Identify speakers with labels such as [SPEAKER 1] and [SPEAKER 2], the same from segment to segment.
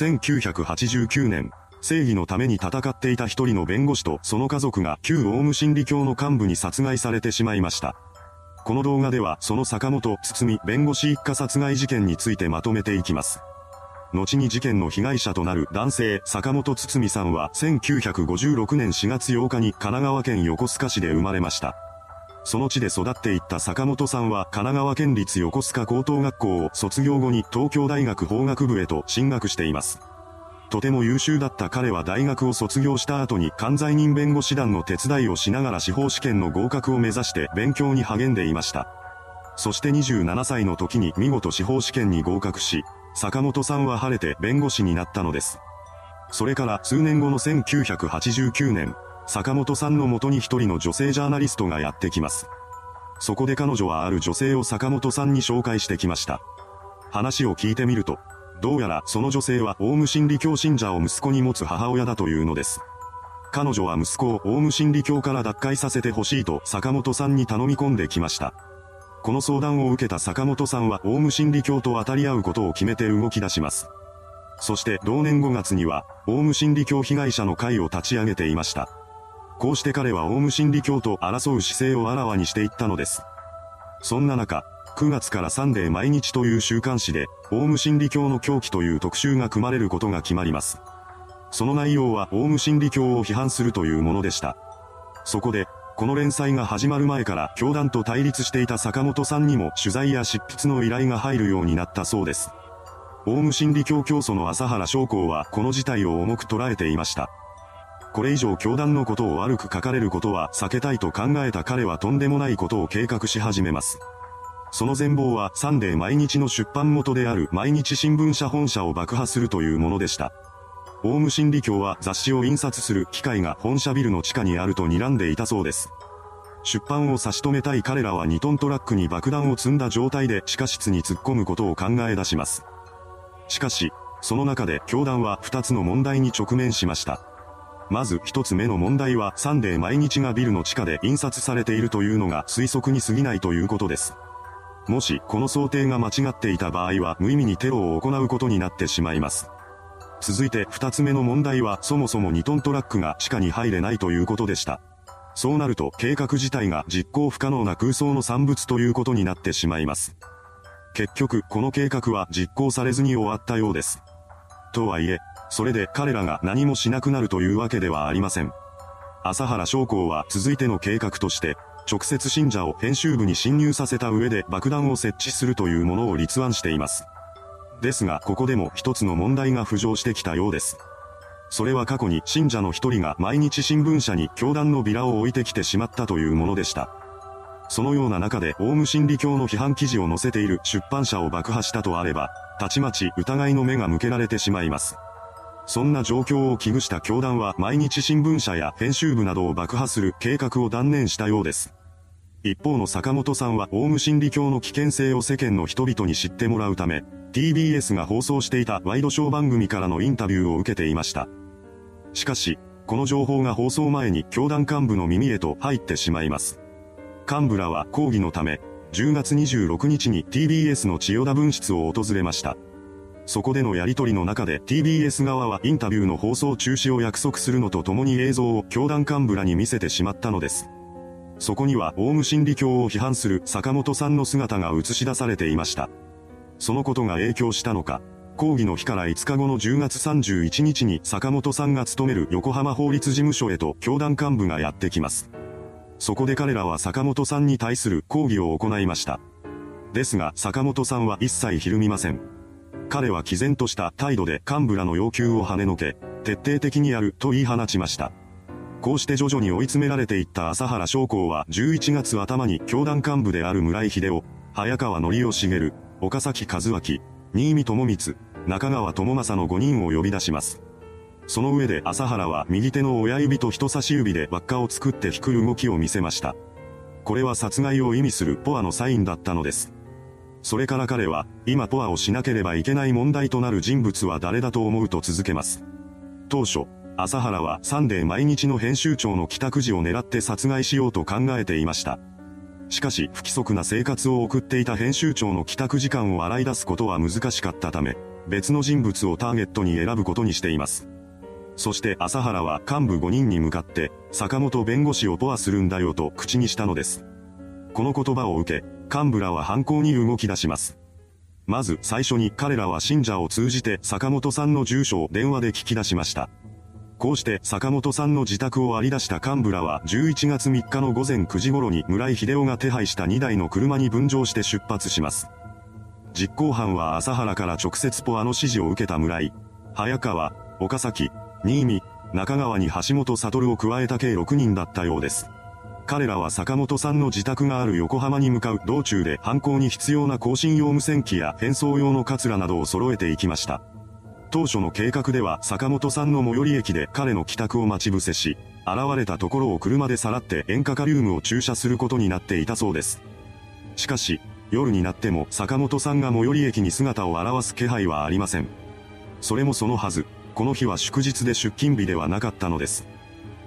[SPEAKER 1] 1989年、正義のために戦っていた一人の弁護士とその家族が旧オウム真理教の幹部に殺害されてしまいました。この動画ではその坂本堤弁護士一家殺害事件についてまとめていきます。後に事件の被害者となる男性坂本堤さんは1956年4月8日に神奈川県横須賀市で生まれました。その地で育っていった坂本さんは神奈川県立横須賀高等学校を卒業後に東京大学法学部へと進学しています。とても優秀だった彼は大学を卒業した後に関西人弁護士団の手伝いをしながら司法試験の合格を目指して勉強に励んでいました。そして27歳の時に見事司法試験に合格し、坂本さんは晴れて弁護士になったのです。それから数年後の1989年、坂本さんのもとに一人の女性ジャーナリストがやってきます。そこで彼女はある女性を坂本さんに紹介してきました。話を聞いてみると、どうやらその女性はオウム真理教信者を息子に持つ母親だというのです。彼女は息子をオウム真理教から脱会させてほしいと坂本さんに頼み込んできました。この相談を受けた坂本さんはオウム真理教と当たり合うことを決めて動き出します。そして同年5月には、オウム真理教被害者の会を立ち上げていました。こうして彼はオウム真理教と争う姿勢をあらわにしていったのです。そんな中、9月からサンデー毎日という週刊誌で、オウム真理教の狂気という特集が組まれることが決まります。その内容はオウム真理教を批判するというものでした。そこで、この連載が始まる前から教団と対立していた坂本さんにも取材や執筆の依頼が入るようになったそうです。オウム真理教教祖の朝原将校はこの事態を重く捉えていました。これ以上教団のことを悪く書かれることは避けたいと考えた彼はとんでもないことを計画し始めます。その全貌はサンデー毎日の出版元である毎日新聞社本社を爆破するというものでした。オウム真理教は雑誌を印刷する機械が本社ビルの地下にあると睨んでいたそうです。出版を差し止めたい彼らは2トントラックに爆弾を積んだ状態で地下室に突っ込むことを考え出します。しかし、その中で教団は2つの問題に直面しました。まず一つ目の問題はサンデー毎日がビルの地下で印刷されているというのが推測に過ぎないということです。もしこの想定が間違っていた場合は無意味にテロを行うことになってしまいます。続いて二つ目の問題はそもそも2トントラックが地下に入れないということでした。そうなると計画自体が実行不可能な空想の産物ということになってしまいます。結局この計画は実行されずに終わったようです。とはいえ、それで彼らが何もしなくなるというわけではありません。朝原将校は続いての計画として、直接信者を編集部に侵入させた上で爆弾を設置するというものを立案しています。ですが、ここでも一つの問題が浮上してきたようです。それは過去に信者の一人が毎日新聞社に教団のビラを置いてきてしまったというものでした。そのような中でオウム真理教の批判記事を載せている出版社を爆破したとあれば、たちまち疑いの目が向けられてしまいます。そんな状況を危惧した教団は毎日新聞社や編集部などを爆破する計画を断念したようです。一方の坂本さんはオウム真理教の危険性を世間の人々に知ってもらうため、TBS が放送していたワイドショー番組からのインタビューを受けていました。しかし、この情報が放送前に教団幹部の耳へと入ってしまいます。幹部らは抗議のため、10月26日に TBS の千代田分室を訪れました。そこでのやりとりの中で TBS 側はインタビューの放送中止を約束するのとともに映像を教団幹部らに見せてしまったのです。そこにはオウム真理教を批判する坂本さんの姿が映し出されていました。そのことが影響したのか、抗議の日から5日後の10月31日に坂本さんが勤める横浜法律事務所へと教団幹部がやってきます。そこで彼らは坂本さんに対する抗議を行いました。ですが坂本さんは一切ひるみません。彼は毅然とした態度で幹部らの要求を跳ねのけ、徹底的にやると言い放ちました。こうして徐々に追い詰められていった朝原将校は11月頭に教団幹部である村井秀夫、早川則夫茂、岡崎和明、新見智光、中川智正の5人を呼び出します。その上で朝原は右手の親指と人差し指で輪っかを作って引く動きを見せました。これは殺害を意味するポアのサインだったのです。それから彼は、今ポアをしなければいけない問題となる人物は誰だと思うと続けます。当初、朝原はサンデー毎日の編集長の帰宅時を狙って殺害しようと考えていました。しかし不規則な生活を送っていた編集長の帰宅時間を洗い出すことは難しかったため、別の人物をターゲットに選ぶことにしています。そして朝原は幹部5人に向かって、坂本弁護士をポアするんだよと口にしたのです。この言葉を受け、幹部らは犯行に動き出します。まず最初に彼らは信者を通じて坂本さんの住所を電話で聞き出しました。こうして坂本さんの自宅を割り出した幹部らは11月3日の午前9時頃に村井秀夫が手配した2台の車に分乗して出発します。実行犯は朝原から直接ポアの指示を受けた村井、早川、岡崎、新見、中川に橋本悟を加えた計6人だったようです。彼らは坂本さんの自宅がある横浜に向かう道中で犯行に必要な更新用無線機や変装用のカツラなどを揃えていきました。当初の計画では坂本さんの最寄り駅で彼の帰宅を待ち伏せし、現れたところを車でさらって塩化カリウムを駐車することになっていたそうです。しかし、夜になっても坂本さんが最寄り駅に姿を現す気配はありません。それもそのはず。この日は祝日で出勤日ではなかったのです。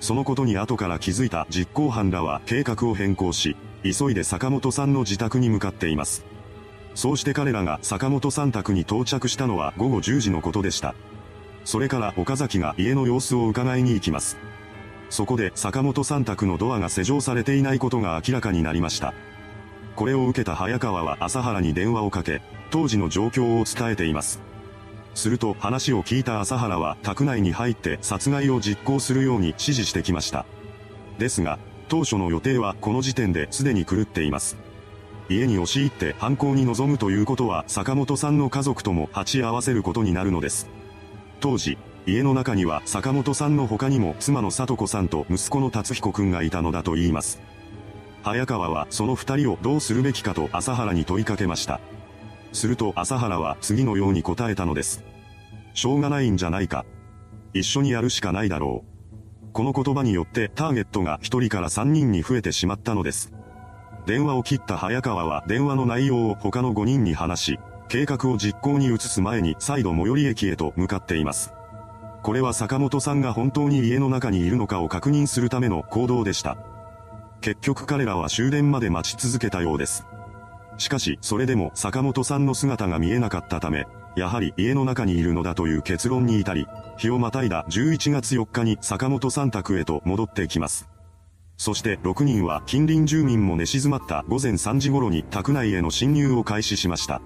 [SPEAKER 1] そのことに後から気づいた実行犯らは計画を変更し、急いで坂本さんの自宅に向かっています。そうして彼らが坂本さん宅に到着したのは午後10時のことでした。それから岡崎が家の様子を伺いに行きます。そこで坂本さん宅のドアが施錠されていないことが明らかになりました。これを受けた早川は朝原に電話をかけ、当時の状況を伝えています。すると話を聞いた朝原は宅内に入って殺害を実行するように指示してきました。ですが、当初の予定はこの時点ですでに狂っています。家に押し入って犯行に臨むということは坂本さんの家族とも鉢合わせることになるのです。当時、家の中には坂本さんの他にも妻の里子さんと息子の達彦くんがいたのだと言います。早川はその二人をどうするべきかと朝原に問いかけました。すると朝原は次のように答えたのです。しょうがないんじゃないか。一緒にやるしかないだろう。この言葉によってターゲットが一人から三人に増えてしまったのです。電話を切った早川は電話の内容を他の5人に話し、計画を実行に移す前に再度最寄り駅へと向かっています。これは坂本さんが本当に家の中にいるのかを確認するための行動でした。結局彼らは終電まで待ち続けたようです。しかし、それでも坂本さんの姿が見えなかったため、やはり家の中にいるのだという結論に至り、日をまたいだ11月4日に坂本さん宅へと戻ってきます。そして6人は近隣住民も寝静まった午前3時頃に宅内への侵入を開始しました。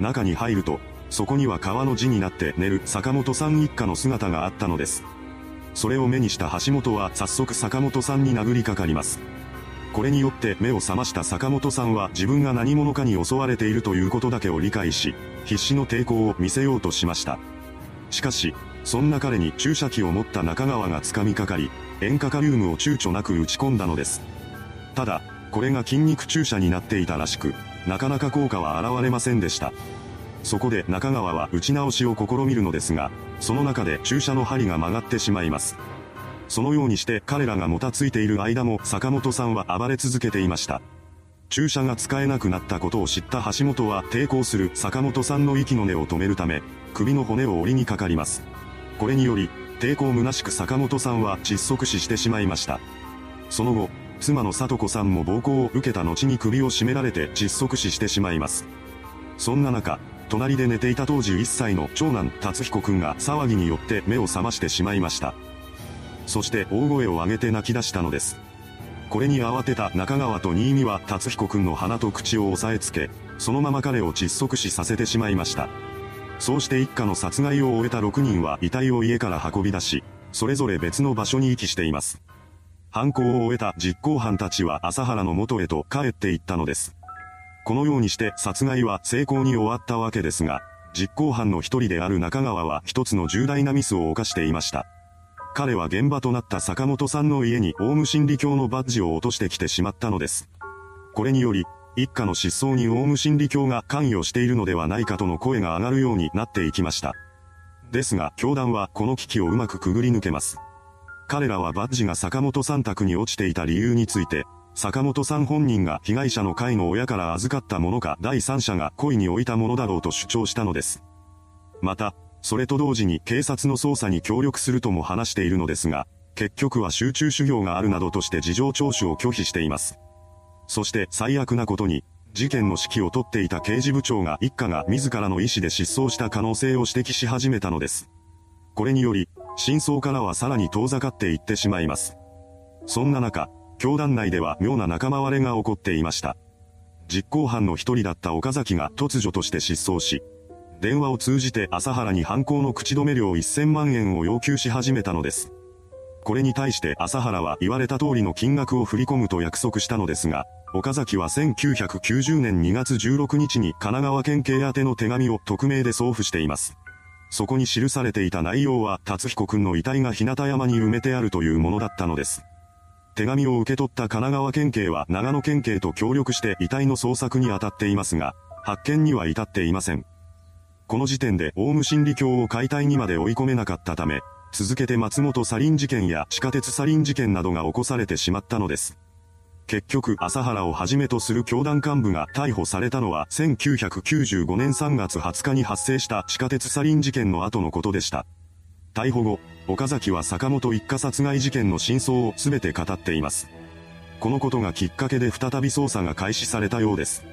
[SPEAKER 1] 中に入ると、そこには川の字になって寝る坂本さん一家の姿があったのです。それを目にした橋本は早速坂本さんに殴りかかります。これによって目を覚ました坂本さんは自分が何者かに襲われているということだけを理解し、必死の抵抗を見せようとしました。しかし、そんな彼に注射器を持った中川が掴みかかり、塩化カリウムを躊躇なく打ち込んだのです。ただ、これが筋肉注射になっていたらしく、なかなか効果は現れませんでした。そこで中川は打ち直しを試みるのですが、その中で注射の針が曲がってしまいます。そのようにして彼らがもたついている間も坂本さんは暴れ続けていました。注射が使えなくなったことを知った橋本は抵抗する坂本さんの息の根を止めるため、首の骨を折りにかかります。これにより、抵抗虚しく坂本さんは窒息死してしまいました。その後、妻の里子さんも暴行を受けた後に首を絞められて窒息死してしまいます。そんな中、隣で寝ていた当時1歳の長男達彦くんが騒ぎによって目を覚ましてしまいました。そして大声を上げて泣き出したのです。これに慌てた中川と新見は達彦くんの鼻と口を押さえつけ、そのまま彼を窒息死させてしまいました。そうして一家の殺害を終えた6人は遺体を家から運び出し、それぞれ別の場所に遺棄しています。犯行を終えた実行犯たちは朝原の元へと帰っていったのです。このようにして殺害は成功に終わったわけですが、実行犯の一人である中川は一つの重大なミスを犯していました。彼は現場となった坂本さんの家にオウム真理教のバッジを落としてきてしまったのです。これにより、一家の失踪にオウム真理教が関与しているのではないかとの声が上がるようになっていきました。ですが、教団はこの危機をうまくくぐり抜けます。彼らはバッジが坂本さん宅に落ちていた理由について、坂本さん本人が被害者の会の親から預かったものか第三者が故意に置いたものだろうと主張したのです。また、それと同時に警察の捜査に協力するとも話しているのですが、結局は集中修行があるなどとして事情聴取を拒否しています。そして最悪なことに、事件の指揮を執っていた刑事部長が一家が自らの意思で失踪した可能性を指摘し始めたのです。これにより、真相からはさらに遠ざかっていってしまいます。そんな中、教団内では妙な仲間割れが起こっていました。実行犯の一人だった岡崎が突如として失踪し、電話を通じて朝原に犯行の口止め料1000万円を要求し始めたのです。これに対して朝原は言われた通りの金額を振り込むと約束したのですが、岡崎は1990年2月16日に神奈川県警宛ての手紙を匿名で送付しています。そこに記されていた内容は達彦くんの遺体が日向山に埋めてあるというものだったのです。手紙を受け取った神奈川県警は長野県警と協力して遺体の捜索に当たっていますが、発見には至っていません。この時点でオウム真理教を解体にまで追い込めなかったため、続けて松本サリン事件や地下鉄サリン事件などが起こされてしまったのです。結局、朝原をはじめとする教団幹部が逮捕されたのは1995年3月20日に発生した地下鉄サリン事件の後のことでした。逮捕後、岡崎は坂本一家殺害事件の真相を全て語っています。このことがきっかけで再び捜査が開始されたようです。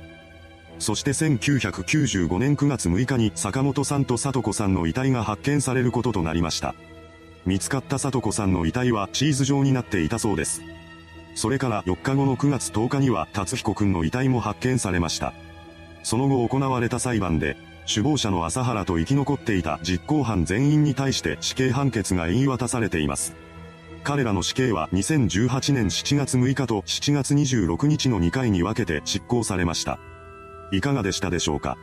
[SPEAKER 1] そして1995年9月6日に坂本さんと里子さんの遺体が発見されることとなりました。見つかった里子さんの遺体はチーズ状になっていたそうです。それから4日後の9月10日には達彦くんの遺体も発見されました。その後行われた裁判で、首謀者の朝原と生き残っていた実行犯全員に対して死刑判決が言い渡されています。彼らの死刑は2018年7月6日と7月26日の2回に分けて執行されました。いかがでしたでしょうか？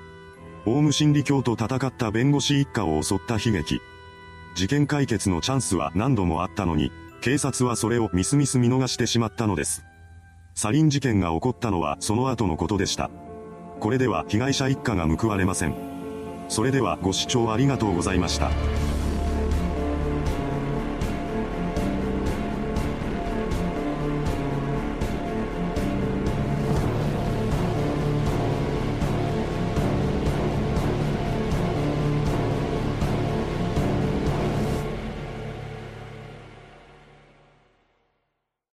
[SPEAKER 1] オウム真理教と戦った弁護士一家を襲った悲劇。事件解決のチャンスは何度もあったのに、警察はそれをみすみす見逃してしまったのです。サリン事件が起こったのはその後のことでした。これでは被害者一家が報われません。それではご視聴ありがとうございました。